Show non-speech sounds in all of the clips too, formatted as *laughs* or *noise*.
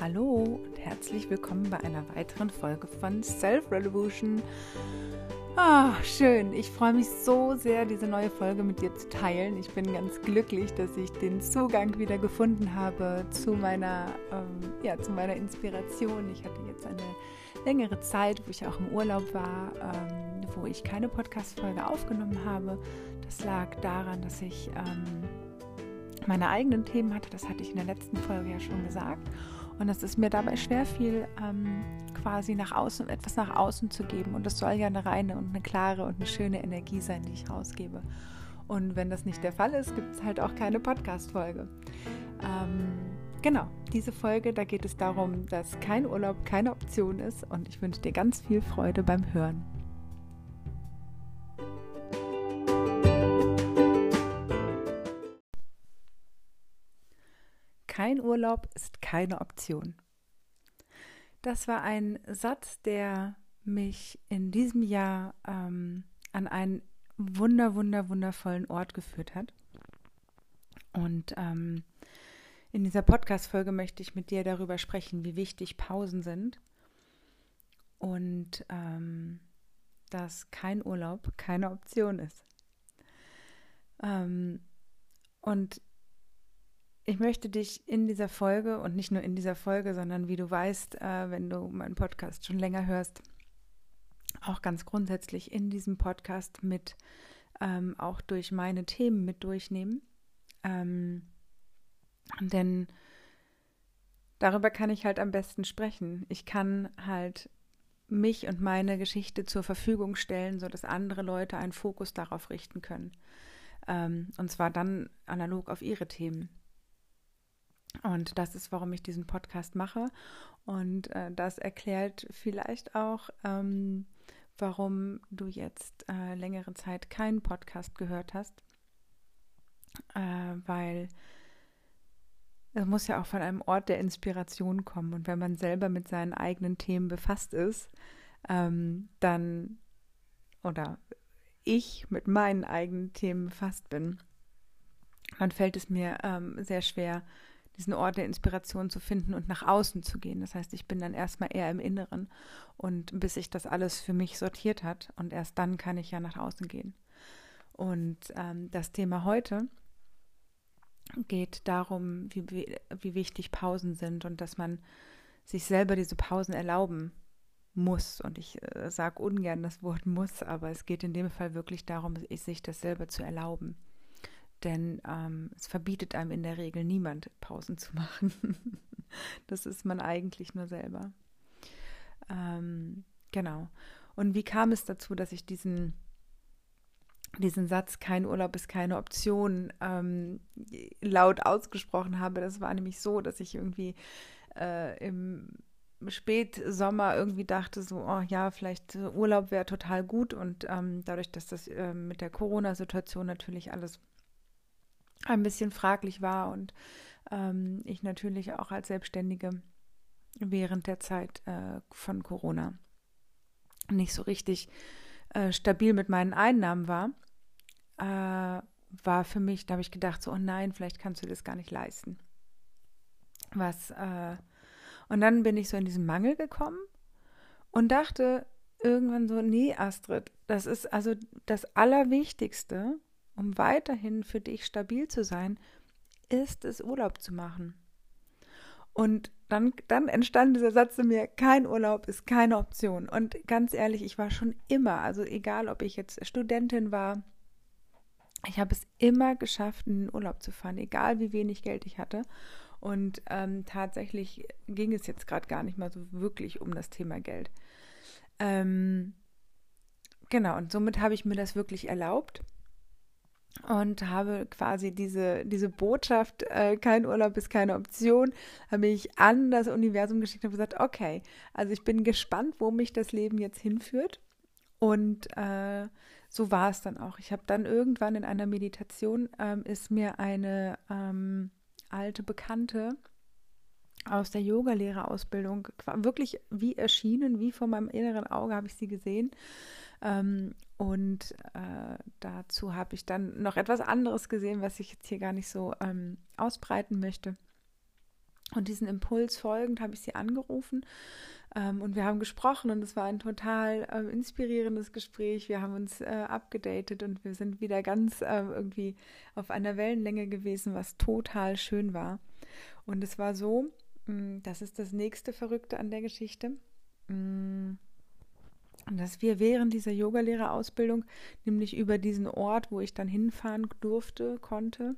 Hallo und herzlich willkommen bei einer weiteren Folge von Self Revolution. Ah, schön. Ich freue mich so sehr, diese neue Folge mit dir zu teilen. Ich bin ganz glücklich, dass ich den Zugang wieder gefunden habe zu meiner, ähm, ja, zu meiner Inspiration. Ich hatte jetzt eine längere Zeit, wo ich auch im Urlaub war, ähm, wo ich keine Podcast-Folge aufgenommen habe. Das lag daran, dass ich ähm, meine eigenen Themen hatte. Das hatte ich in der letzten Folge ja schon gesagt. Und es ist mir dabei schwer fiel, ähm, quasi nach außen, etwas nach außen zu geben. Und das soll ja eine reine und eine klare und eine schöne Energie sein, die ich rausgebe. Und wenn das nicht der Fall ist, gibt es halt auch keine Podcast-Folge. Ähm, genau, diese Folge, da geht es darum, dass kein Urlaub keine Option ist. Und ich wünsche dir ganz viel Freude beim Hören. Kein Urlaub ist keine Option. Das war ein Satz, der mich in diesem Jahr ähm, an einen wunder, wunder, wundervollen Ort geführt hat. Und ähm, in dieser Podcast-Folge möchte ich mit dir darüber sprechen, wie wichtig Pausen sind und ähm, dass kein Urlaub keine Option ist. Ähm, und ich möchte dich in dieser Folge und nicht nur in dieser Folge, sondern wie du weißt, äh, wenn du meinen Podcast schon länger hörst, auch ganz grundsätzlich in diesem Podcast mit ähm, auch durch meine Themen mit durchnehmen. Ähm, denn darüber kann ich halt am besten sprechen. Ich kann halt mich und meine Geschichte zur Verfügung stellen, sodass andere Leute einen Fokus darauf richten können. Ähm, und zwar dann analog auf ihre Themen. Und das ist, warum ich diesen Podcast mache. Und äh, das erklärt vielleicht auch, ähm, warum du jetzt äh, längere Zeit keinen Podcast gehört hast. Äh, weil es muss ja auch von einem Ort der Inspiration kommen. Und wenn man selber mit seinen eigenen Themen befasst ist, ähm, dann oder ich mit meinen eigenen Themen befasst bin, dann fällt es mir ähm, sehr schwer, diesen Ort der Inspiration zu finden und nach außen zu gehen. Das heißt, ich bin dann erstmal eher im Inneren und bis sich das alles für mich sortiert hat und erst dann kann ich ja nach außen gehen. Und ähm, das Thema heute geht darum, wie, wie, wichtig Pausen sind und dass man sich selber diese Pausen erlauben muss. Und ich äh, sage ungern das Wort muss, aber es geht in dem Fall wirklich darum, sich das selber zu erlauben. Denn ähm, es verbietet einem in der Regel niemand, Pausen zu machen. *laughs* das ist man eigentlich nur selber. Ähm, genau. Und wie kam es dazu, dass ich diesen, diesen Satz, kein Urlaub ist keine Option, ähm, laut ausgesprochen habe? Das war nämlich so, dass ich irgendwie äh, im Spätsommer irgendwie dachte, so, oh ja, vielleicht Urlaub wäre total gut. Und ähm, dadurch, dass das äh, mit der Corona-Situation natürlich alles ein bisschen fraglich war und ähm, ich natürlich auch als Selbstständige während der Zeit äh, von Corona nicht so richtig äh, stabil mit meinen Einnahmen war, äh, war für mich, da habe ich gedacht, so, oh nein, vielleicht kannst du das gar nicht leisten. Was, äh, und dann bin ich so in diesen Mangel gekommen und dachte irgendwann so, nee, Astrid, das ist also das Allerwichtigste, um weiterhin für dich stabil zu sein, ist es Urlaub zu machen. Und dann, dann entstand dieser Satz zu mir, kein Urlaub ist keine Option. Und ganz ehrlich, ich war schon immer, also egal ob ich jetzt Studentin war, ich habe es immer geschafft, in den Urlaub zu fahren, egal wie wenig Geld ich hatte. Und ähm, tatsächlich ging es jetzt gerade gar nicht mal so wirklich um das Thema Geld. Ähm, genau, und somit habe ich mir das wirklich erlaubt und habe quasi diese, diese Botschaft, äh, kein Urlaub ist keine Option, habe ich an das Universum geschickt und gesagt, okay, also ich bin gespannt, wo mich das Leben jetzt hinführt. Und äh, so war es dann auch. Ich habe dann irgendwann in einer Meditation, ähm, ist mir eine ähm, alte Bekannte aus der Yogalehrerausbildung wirklich wie erschienen, wie vor meinem inneren Auge habe ich sie gesehen. Ähm, und äh, dazu habe ich dann noch etwas anderes gesehen, was ich jetzt hier gar nicht so ähm, ausbreiten möchte. Und diesen Impuls folgend habe ich sie angerufen ähm, und wir haben gesprochen und es war ein total äh, inspirierendes Gespräch. Wir haben uns äh, abgedatet und wir sind wieder ganz äh, irgendwie auf einer Wellenlänge gewesen, was total schön war. Und es war so, mh, mm, das ist das nächste Verrückte an der Geschichte. Mh, mm, dass wir während dieser Yogalehrerausbildung, nämlich über diesen Ort, wo ich dann hinfahren durfte, konnte,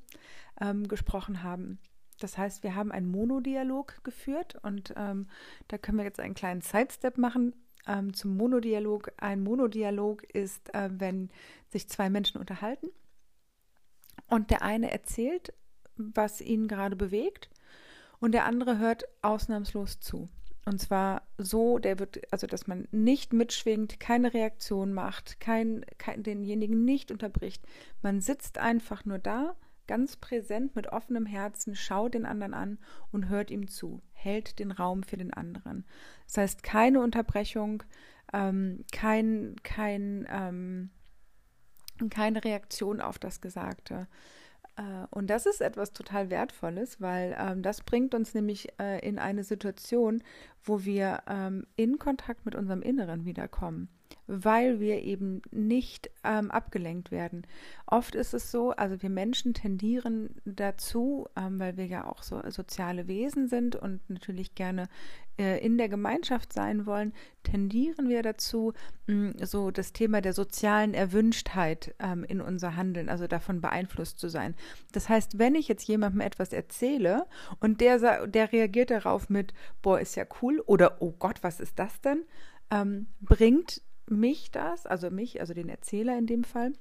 ähm, gesprochen haben. Das heißt, wir haben einen Monodialog geführt und ähm, da können wir jetzt einen kleinen Sidestep machen ähm, zum Monodialog. Ein Monodialog ist, äh, wenn sich zwei Menschen unterhalten und der eine erzählt, was ihn gerade bewegt und der andere hört ausnahmslos zu. Und zwar so, der wird, also dass man nicht mitschwingt, keine Reaktion macht, kein, kein, denjenigen nicht unterbricht. Man sitzt einfach nur da, ganz präsent mit offenem Herzen, schaut den anderen an und hört ihm zu, hält den Raum für den anderen. Das heißt, keine Unterbrechung, ähm, kein, kein, ähm, keine Reaktion auf das Gesagte. Äh, und das ist etwas total Wertvolles, weil ähm, das bringt uns nämlich äh, in eine Situation, wo wir ähm, in Kontakt mit unserem Inneren wiederkommen weil wir eben nicht ähm, abgelenkt werden. Oft ist es so, also wir Menschen tendieren dazu, ähm, weil wir ja auch so soziale Wesen sind und natürlich gerne in der Gemeinschaft sein wollen, tendieren wir dazu, mh, so das Thema der sozialen Erwünschtheit ähm, in unser Handeln, also davon beeinflusst zu sein. Das heißt, wenn ich jetzt jemandem etwas erzähle und der, der reagiert darauf mit, boah, ist ja cool oder oh Gott, was ist das denn? Ähm, bringt mich das, also mich, also den Erzähler in dem Fall,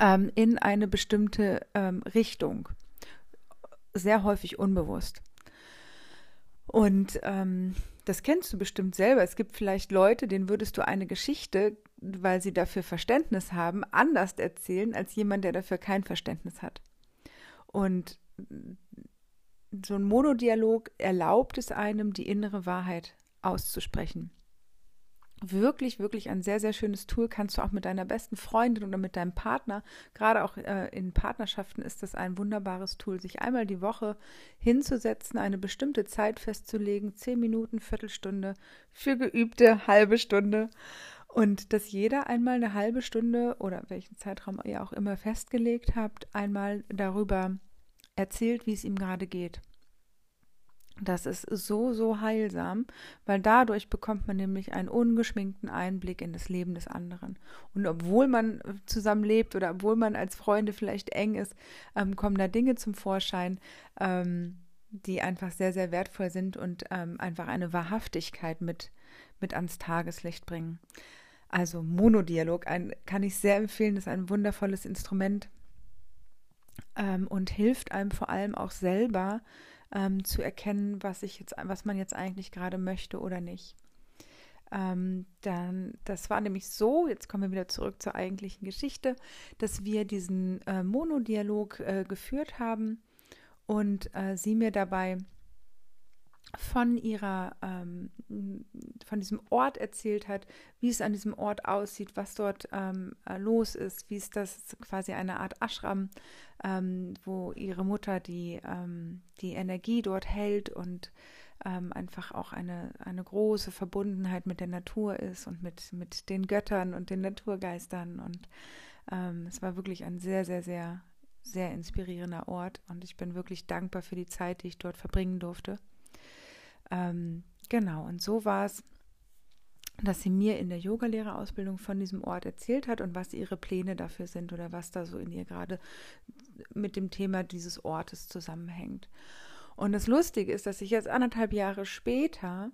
ähm, in eine bestimmte Richtung. Sehr häufig unbewusst. Und ähm, das kennst du bestimmt selber. Es gibt vielleicht Leute, denen würdest du eine Geschichte, weil sie dafür Verständnis haben, anders erzählen als jemand, der dafür kein Verständnis hat. Und so ein Monodialog erlaubt es einem, die innere Wahrheit auszusprechen wirklich, wirklich ein sehr, sehr schönes Tool. Kannst du auch mit deiner besten Freundin oder mit deinem Partner, gerade auch äh, in Partnerschaften ist das ein wunderbares Tool, sich einmal die Woche hinzusetzen, eine bestimmte Zeit festzulegen, zehn Minuten, Viertelstunde, für geübte halbe Stunde. Und dass jeder einmal eine halbe Stunde oder welchen Zeitraum ihr auch immer festgelegt habt, einmal darüber erzählt, wie es ihm gerade geht. Das ist so, so heilsam, weil dadurch bekommt man nämlich einen ungeschminkten Einblick in das Leben des anderen. Und obwohl man zusammen lebt oder obwohl man als Freunde vielleicht eng ist, ähm, kommen da Dinge zum Vorschein, ähm, die einfach sehr, sehr wertvoll sind und ähm, einfach eine Wahrhaftigkeit mit, mit ans Tageslicht bringen. Also Monodialog ein, kann ich sehr empfehlen, ist ein wundervolles Instrument ähm, und hilft einem vor allem auch selber, ähm, zu erkennen, was ich jetzt, was man jetzt eigentlich gerade möchte oder nicht. Ähm, dann, das war nämlich so, jetzt kommen wir wieder zurück zur eigentlichen Geschichte, dass wir diesen äh, Monodialog äh, geführt haben und äh, sie mir dabei von ihrer, ähm, von diesem Ort erzählt hat, wie es an diesem Ort aussieht, was dort ähm, äh, los ist, wie es das quasi eine Art Ashram, ähm, wo ihre Mutter die, ähm, die Energie dort hält und ähm, einfach auch eine, eine große Verbundenheit mit der Natur ist und mit, mit den Göttern und den Naturgeistern. Und ähm, es war wirklich ein sehr, sehr, sehr, sehr inspirierender Ort und ich bin wirklich dankbar für die Zeit, die ich dort verbringen durfte. Ähm, genau, und so war es, dass sie mir in der Yogalehrerausbildung von diesem Ort erzählt hat und was ihre Pläne dafür sind oder was da so in ihr gerade mit dem Thema dieses Ortes zusammenhängt. Und das Lustige ist, dass ich jetzt anderthalb Jahre später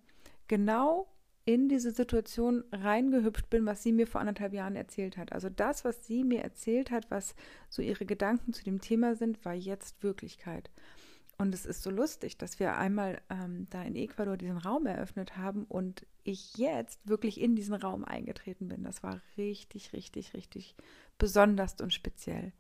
genau in diese Situation reingehüpft bin, was sie mir vor anderthalb Jahren erzählt hat. Also das, was sie mir erzählt hat, was so ihre Gedanken zu dem Thema sind, war jetzt Wirklichkeit. Und es ist so lustig, dass wir einmal ähm, da in Ecuador diesen Raum eröffnet haben und ich jetzt wirklich in diesen Raum eingetreten bin. Das war richtig, richtig, richtig besonders und speziell.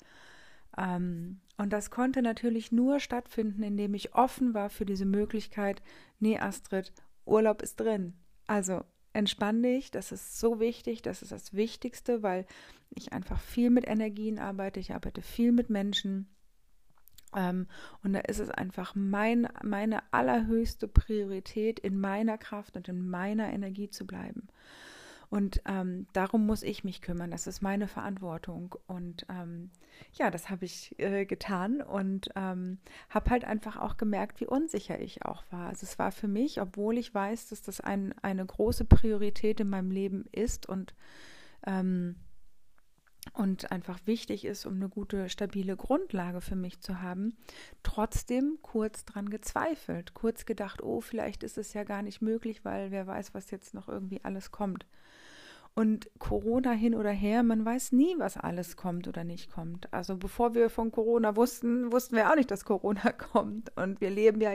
Ähm, und das konnte natürlich nur stattfinden, indem ich offen war für diese Möglichkeit, nee, Astrid, Urlaub ist drin. Also entspann dich, das ist so wichtig, das ist das Wichtigste, weil ich einfach viel mit Energien arbeite, ich arbeite viel mit Menschen und da ist es einfach mein, meine allerhöchste Priorität, in meiner Kraft und in meiner Energie zu bleiben. Und ähm, darum muss ich mich kümmern. Das ist meine Verantwortung. Und ähm, ja, das habe ich äh, getan und ähm, habe halt einfach auch gemerkt, wie unsicher ich auch war. Also es war für mich, obwohl ich weiß, dass das ein, eine große Priorität in meinem Leben ist und ähm, und einfach wichtig ist, um eine gute, stabile Grundlage für mich zu haben, trotzdem kurz dran gezweifelt, kurz gedacht, oh, vielleicht ist es ja gar nicht möglich, weil wer weiß, was jetzt noch irgendwie alles kommt. Und Corona hin oder her, man weiß nie, was alles kommt oder nicht kommt. Also bevor wir von Corona wussten, wussten wir auch nicht, dass Corona *laughs* kommt. Und wir leben ja,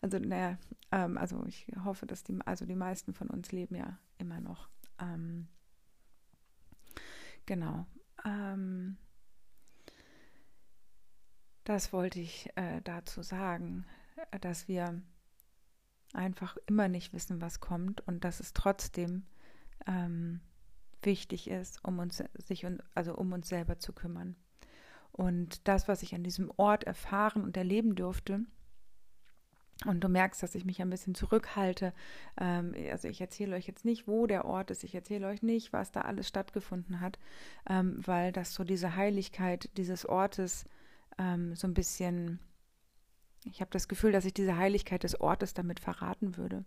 also naja, ähm, also ich hoffe, dass die, also die meisten von uns leben ja immer noch. Ähm, genau. Ähm, das wollte ich äh, dazu sagen, dass wir einfach immer nicht wissen, was kommt und dass es trotzdem ähm, wichtig ist, um uns sich also um uns selber zu kümmern. Und das, was ich an diesem Ort erfahren und erleben durfte, und du merkst, dass ich mich ein bisschen zurückhalte. Ähm, also ich erzähle euch jetzt nicht, wo der Ort ist. Ich erzähle euch nicht, was da alles stattgefunden hat, ähm, weil das so diese Heiligkeit dieses Ortes ähm, so ein bisschen, ich habe das Gefühl, dass ich diese Heiligkeit des Ortes damit verraten würde.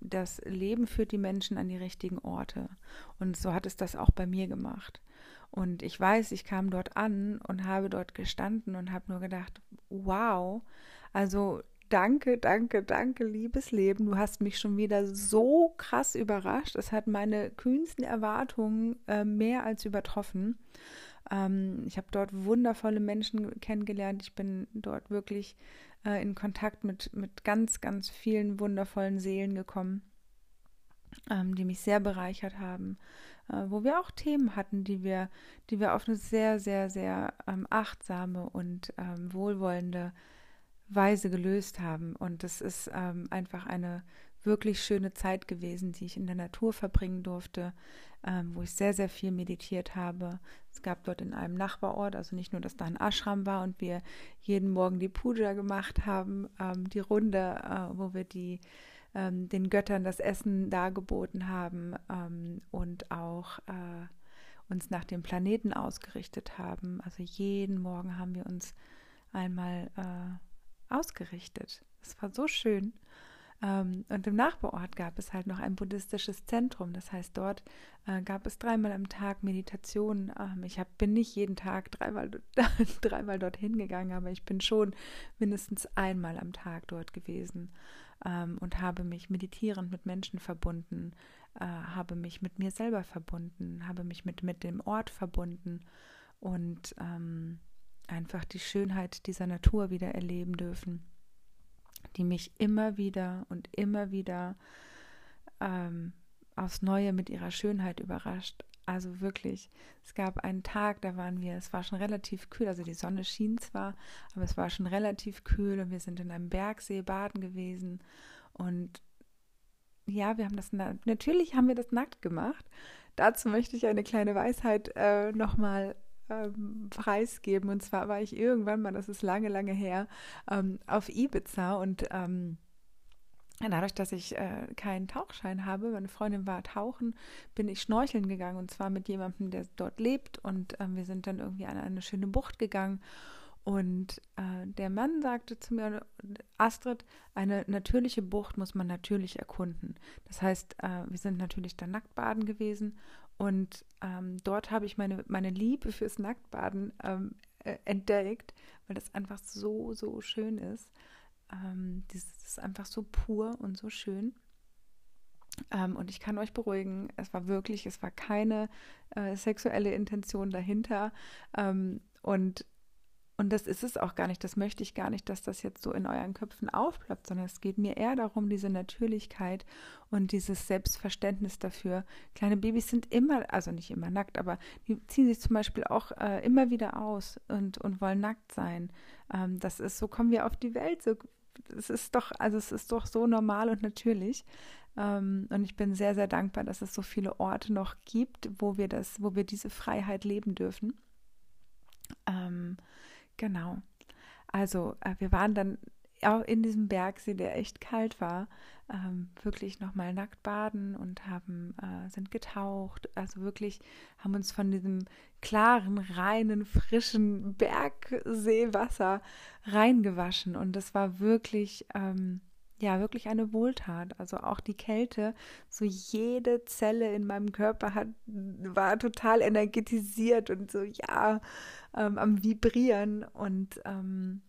Das Leben führt die Menschen an die richtigen Orte. Und so hat es das auch bei mir gemacht. Und ich weiß, ich kam dort an und habe dort gestanden und habe nur gedacht, wow, also danke, danke, danke, liebes Leben. Du hast mich schon wieder so krass überrascht. Es hat meine kühnsten Erwartungen äh, mehr als übertroffen. Ähm, ich habe dort wundervolle Menschen kennengelernt. Ich bin dort wirklich äh, in Kontakt mit, mit ganz, ganz vielen wundervollen Seelen gekommen, ähm, die mich sehr bereichert haben. Äh, wo wir auch Themen hatten, die wir, die wir auf eine sehr, sehr, sehr ähm, achtsame und ähm, wohlwollende Weise gelöst haben. Und das ist ähm, einfach eine wirklich schöne Zeit gewesen, die ich in der Natur verbringen durfte, ähm, wo ich sehr, sehr viel meditiert habe. Es gab dort in einem Nachbarort, also nicht nur, dass da ein Ashram war und wir jeden Morgen die Puja gemacht haben, ähm, die Runde, äh, wo wir die ähm, den Göttern das Essen dargeboten haben ähm, und auch äh, uns nach dem Planeten ausgerichtet haben. Also jeden Morgen haben wir uns einmal äh, ausgerichtet. Es war so schön. Ähm, und im Nachbarort gab es halt noch ein buddhistisches Zentrum. Das heißt, dort äh, gab es dreimal am Tag Meditation. Ähm, ich bin nicht jeden Tag dreimal, *laughs* dreimal dorthin gegangen, aber ich bin schon mindestens einmal am Tag dort gewesen ähm, und habe mich meditierend mit Menschen verbunden, äh, habe mich mit mir selber verbunden, habe mich mit, mit dem Ort verbunden und ähm, einfach die Schönheit dieser Natur wieder erleben dürfen, die mich immer wieder und immer wieder ähm, aufs Neue mit ihrer Schönheit überrascht. Also wirklich, es gab einen Tag, da waren wir, es war schon relativ kühl, also die Sonne schien zwar, aber es war schon relativ kühl und wir sind in einem Bergsee baden gewesen und ja, wir haben das, natürlich haben wir das nackt gemacht. Dazu möchte ich eine kleine Weisheit äh, nochmal ähm, preisgeben. Und zwar war ich irgendwann mal, das ist lange, lange her, ähm, auf Ibiza und ähm, Dadurch, dass ich äh, keinen Tauchschein habe, meine Freundin war tauchen, bin ich schnorcheln gegangen und zwar mit jemandem, der dort lebt. Und äh, wir sind dann irgendwie an eine schöne Bucht gegangen. Und äh, der Mann sagte zu mir, Astrid, eine natürliche Bucht muss man natürlich erkunden. Das heißt, äh, wir sind natürlich da nackt baden gewesen und ähm, dort habe ich meine, meine Liebe fürs Nacktbaden ähm, äh, entdeckt, weil das einfach so, so schön ist. Ähm, das ist einfach so pur und so schön. Ähm, und ich kann euch beruhigen, es war wirklich, es war keine äh, sexuelle Intention dahinter. Ähm, und und das ist es auch gar nicht. Das möchte ich gar nicht, dass das jetzt so in euren Köpfen aufploppt, sondern es geht mir eher darum, diese Natürlichkeit und dieses Selbstverständnis dafür. Kleine Babys sind immer, also nicht immer nackt, aber die ziehen sich zum Beispiel auch äh, immer wieder aus und, und wollen nackt sein. Ähm, das ist, so kommen wir auf die Welt. So, es ist doch, also es ist doch so normal und natürlich. Ähm, und ich bin sehr, sehr dankbar, dass es so viele Orte noch gibt, wo wir das, wo wir diese Freiheit leben dürfen. Ähm, Genau. also äh, wir waren dann auch in diesem Bergsee, der echt kalt war, ähm, wirklich nochmal nackt baden und haben, äh, sind getaucht. Also wirklich haben uns von diesem klaren, reinen, frischen Bergseewasser reingewaschen. Und das war wirklich, ähm, ja, wirklich eine Wohltat. Also auch die Kälte, so jede Zelle in meinem Körper hat, war total energetisiert und so, ja, ähm, am Vibrieren. Und ähm,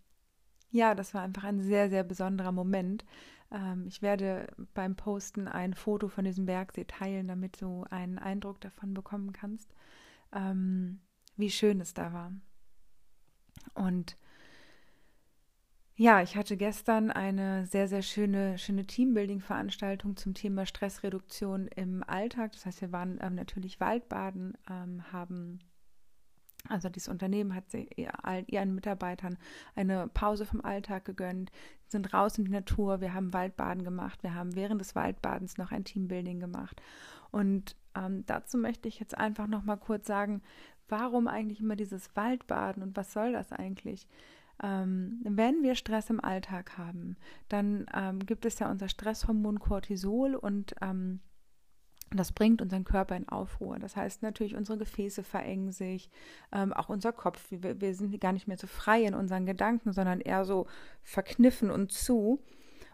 ja, das war einfach ein sehr, sehr besonderer Moment. Ähm, ich werde beim Posten ein Foto von diesem Bergsee teilen, damit du einen Eindruck davon bekommen kannst, ähm, wie schön es da war. Und ja, ich hatte gestern eine sehr, sehr schöne, schöne Teambuilding-Veranstaltung zum Thema Stressreduktion im Alltag. Das heißt, wir waren ähm, natürlich Waldbaden, ähm, haben also dieses Unternehmen hat ihren Mitarbeitern eine Pause vom Alltag gegönnt, sind raus in die Natur, wir haben Waldbaden gemacht, wir haben während des Waldbadens noch ein Teambuilding gemacht. Und ähm, dazu möchte ich jetzt einfach noch mal kurz sagen, warum eigentlich immer dieses Waldbaden und was soll das eigentlich? Ähm, wenn wir Stress im Alltag haben, dann ähm, gibt es ja unser Stresshormon Cortisol und ähm, das bringt unseren Körper in Aufruhr. Das heißt natürlich, unsere Gefäße verengen sich, ähm, auch unser Kopf. Wir, wir, sind gar nicht mehr so frei in unseren Gedanken, sondern eher so verkniffen und zu.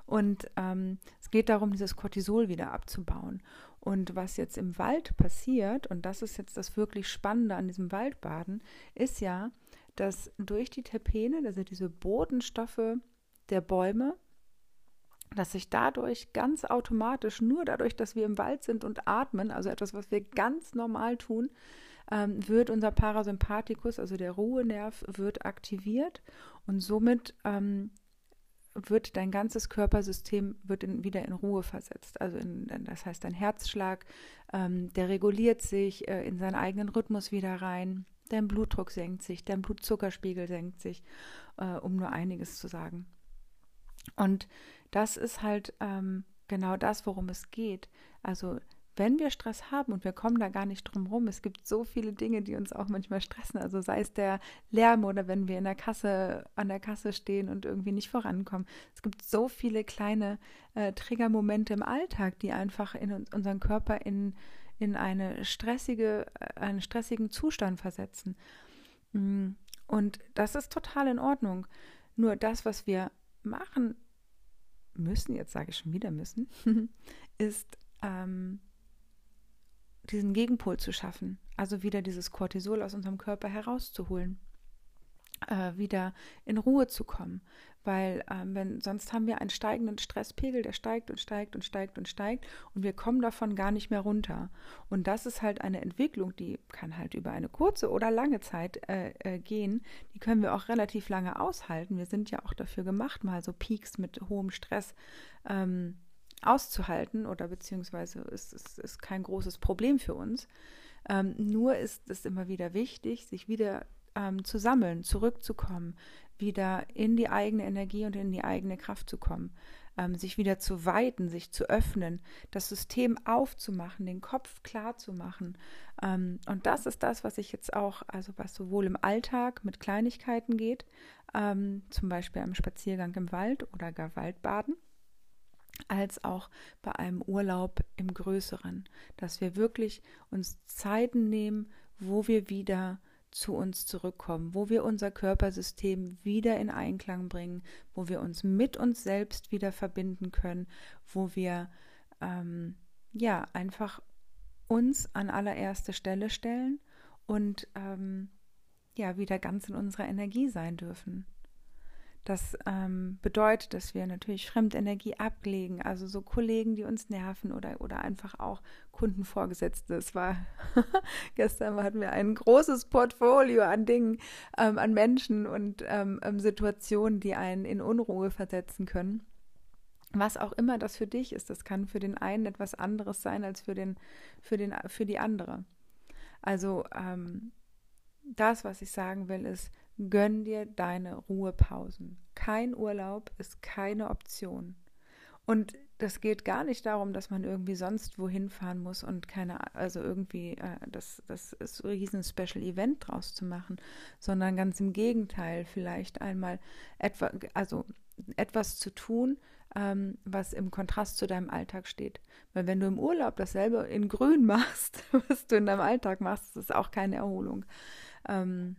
Und ähm, es geht darum, dieses Cortisol wieder abzubauen. Und was jetzt im Wald passiert, und das ist jetzt das wirklich Spannende an diesem Waldbaden, ist ja, dass durch die Terpene, also diese Bodenstoffe der Bäume, dass sich dadurch ganz automatisch, nur dadurch, dass wir im Wald sind und atmen, also etwas, was wir ganz normal tun, ähm, wird unser Parasympathikus, also der Ruhenerv, wird aktiviert und somit ähm, wird dein ganzes Körpersystem wird in, wieder in Ruhe versetzt. Also in, das heißt, dein Herzschlag, ähm, der reguliert sich äh, in seinen eigenen Rhythmus wieder rein. Dein Blutdruck senkt sich, dein Blutzuckerspiegel senkt sich, äh, um nur einiges zu sagen. Und das ist halt ähm, genau das, worum es geht. Also wenn wir Stress haben und wir kommen da gar nicht drum rum, es gibt so viele Dinge, die uns auch manchmal stressen. Also sei es der Lärm oder wenn wir in der Kasse, an der Kasse stehen und irgendwie nicht vorankommen. Es gibt so viele kleine äh, Triggermomente im Alltag, die einfach in uns, unseren Körper in, in eine stressige, äh, einen stressigen Zustand versetzen. Mm, und das ist total in Ordnung. Nur das, was wir machen müssen, jetzt sage ich schon wieder müssen, *laughs* ist ähm, diesen Gegenpol zu schaffen. Also wieder dieses Cortisol aus unserem Körper herauszuholen. Äh, wieder in Ruhe zu kommen. Weil ähm, wenn, sonst haben wir einen steigenden Stresspegel, der steigt und steigt und steigt und steigt und wir kommen davon gar nicht mehr runter. Und das ist halt eine Entwicklung, die kann halt über eine kurze oder lange Zeit äh, äh, gehen. Die können wir auch relativ lange aushalten. Wir sind ja auch dafür gemacht, mal so Peaks mit hohem Stress ähm, auszuhalten oder beziehungsweise ist es ist, ist kein großes Problem für uns. Ähm, nur ist es immer wieder wichtig, sich wieder ähm, zu sammeln, zurückzukommen, wieder in die eigene Energie und in die eigene Kraft zu kommen, ähm, sich wieder zu weiten, sich zu öffnen, das System aufzumachen, den Kopf klar zu machen. Ähm, und das ist das, was ich jetzt auch, also was sowohl im Alltag mit Kleinigkeiten geht, ähm, zum Beispiel am Spaziergang im Wald oder gar Waldbaden als auch bei einem Urlaub im Größeren, dass wir wirklich uns Zeiten nehmen, wo wir wieder zu uns zurückkommen, wo wir unser Körpersystem wieder in Einklang bringen, wo wir uns mit uns selbst wieder verbinden können, wo wir ähm, ja einfach uns an allererste Stelle stellen und ähm, ja wieder ganz in unserer Energie sein dürfen. Das ähm, bedeutet, dass wir natürlich Fremdenergie ablegen, also so Kollegen, die uns nerven oder, oder einfach auch Kundenvorgesetzte. Es war *laughs* gestern hatten wir ein großes Portfolio an Dingen, ähm, an Menschen und ähm, ähm, Situationen, die einen in Unruhe versetzen können. Was auch immer das für dich ist, das kann für den einen etwas anderes sein als für, den, für, den, für die andere. Also ähm, das, was ich sagen will, ist, Gönn dir deine Ruhepausen. Kein Urlaub ist keine Option. Und das geht gar nicht darum, dass man irgendwie sonst wohin fahren muss und keine, also irgendwie äh, das, das ist riesen Special Event draus zu machen, sondern ganz im Gegenteil, vielleicht einmal etwa, also etwas zu tun, ähm, was im Kontrast zu deinem Alltag steht. Weil wenn du im Urlaub dasselbe in Grün *laughs* machst, was du in deinem Alltag machst, ist auch keine Erholung. Ähm,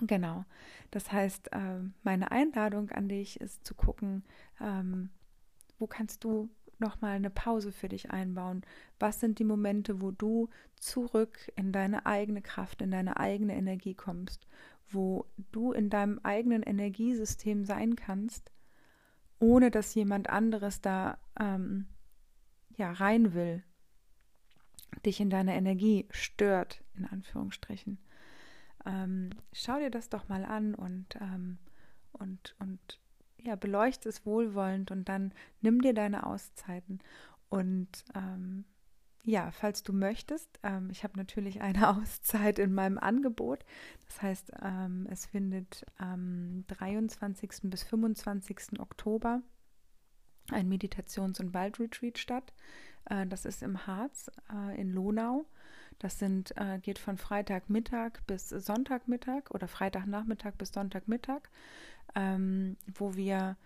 genau. Das heißt, äh, meine Einladung an dich ist zu gucken, ähm, wo kannst du nochmal eine Pause für dich einbauen? Was sind die Momente, wo du zurück in deine eigene Kraft, in deine eigene Energie kommst, wo du in deinem eigenen Energiesystem sein kannst, ohne dass jemand anderes da ähm, ja rein will, dich in deiner Energie stört, in Anführungsstrichen. Ähm, schau dir das doch mal an und, ähm, und, und ja, beleuchte es wohlwollend und dann nimm dir deine Auszeiten. Und ähm, ja, falls du möchtest, ähm, ich habe natürlich eine *laughs* Auszeit in meinem Angebot. Das heißt, ähm, es findet am 23. bis 25. Oktober ein Meditations- und Waldretreat statt. Äh, das ist im Harz äh, in Lonau. Das sind, äh, geht von Freitagmittag bis Sonntagmittag oder Freitagnachmittag bis Sonntagmittag ähm, wo wir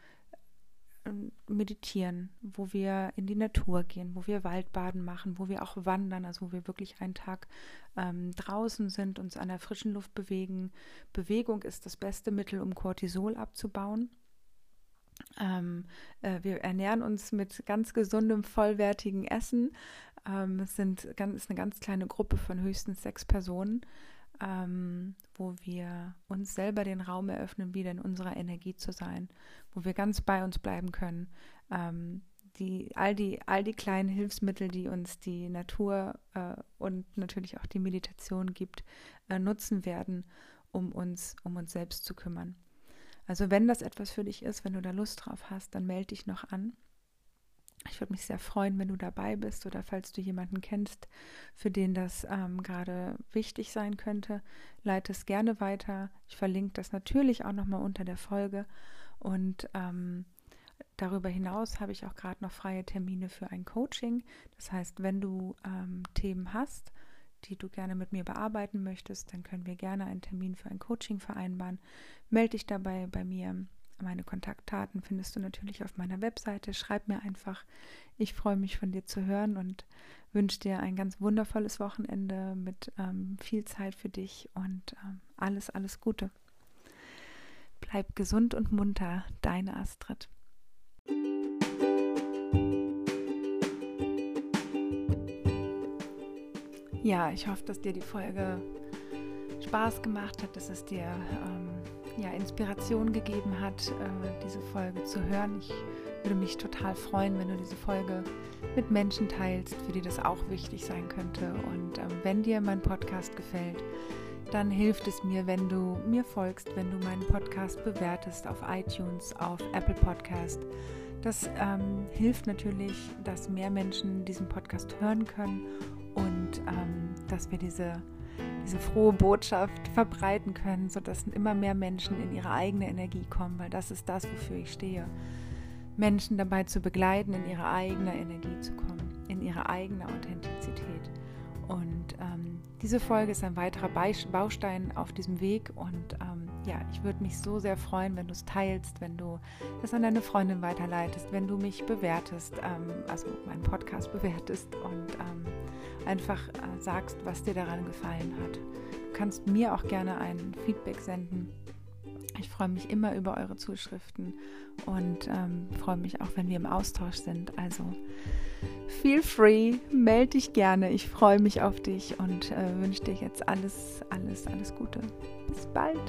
ähm, meditieren, wo wir in die Natur gehen, wo wir Waldbaden machen, wo wir auch wandern, also wo wir wirklich einen Tag ähm, draußen sind, uns an der frischen Luft bewegen. Bewegung ist das beste Mittel, um Cortisol abzubauen. Ähm, äh, wir ernähren uns mit ganz gesundem, vollwertigen Essen. Ähm, es sind ganz, ist eine ganz kleine Gruppe von höchstens sechs Personen ähm, wo wir uns selber den Raum eröffnen, wieder in unserer Energie zu sein, wo wir ganz bei uns bleiben können. Ähm, die, all, die, all die kleinen Hilfsmittel, die uns die Natur äh, und natürlich auch die Meditation gibt, äh, nutzen werden, um uns, um uns selbst zu kümmern. Also wenn das etwas für dich ist, wenn du da Lust drauf hast, dann melde dich noch an. Ich würde mich sehr freuen, wenn du dabei bist oder falls du jemanden kennst, für den das ähm, gerade wichtig sein könnte, leite es gerne weiter. Ich verlinke das natürlich auch nochmal unter der Folge. Und ähm, darüber hinaus habe ich auch gerade noch freie Termine für ein Coaching. Das heißt, wenn du ähm, Themen hast, die du gerne mit mir bearbeiten möchtest, dann können wir gerne einen Termin für ein Coaching vereinbaren. Melde dich dabei bei mir meine Kontaktdaten findest du natürlich auf meiner Webseite. Schreib mir einfach. Ich freue mich von dir zu hören und wünsche dir ein ganz wundervolles Wochenende mit ähm, viel Zeit für dich und ähm, alles, alles Gute. Bleib gesund und munter, deine Astrid. Ja, ich hoffe, dass dir die Folge Spaß gemacht hat, dass es dir ähm, ja, Inspiration gegeben hat, äh, diese Folge zu hören. Ich würde mich total freuen, wenn du diese Folge mit Menschen teilst, für die das auch wichtig sein könnte. Und ähm, wenn dir mein Podcast gefällt, dann hilft es mir, wenn du mir folgst, wenn du meinen Podcast bewertest auf iTunes, auf Apple Podcast. Das ähm, hilft natürlich, dass mehr Menschen diesen Podcast hören können und ähm, dass wir diese diese frohe Botschaft verbreiten können, sodass immer mehr Menschen in ihre eigene Energie kommen, weil das ist das, wofür ich stehe. Menschen dabei zu begleiten, in ihre eigene Energie zu kommen, in ihre eigene Authentizität. Und ähm, diese Folge ist ein weiterer Baustein auf diesem Weg. Und ähm, ja, ich würde mich so sehr freuen, wenn du es teilst, wenn du es an deine Freundin weiterleitest, wenn du mich bewertest, ähm, also meinen Podcast bewertest und ähm, einfach äh, sagst, was dir daran gefallen hat. Du kannst mir auch gerne ein Feedback senden. Ich freue mich immer über eure Zuschriften und ähm, freue mich auch, wenn wir im Austausch sind. Also feel free, melde dich gerne. Ich freue mich auf dich und äh, wünsche dir jetzt alles, alles, alles Gute. Bis bald.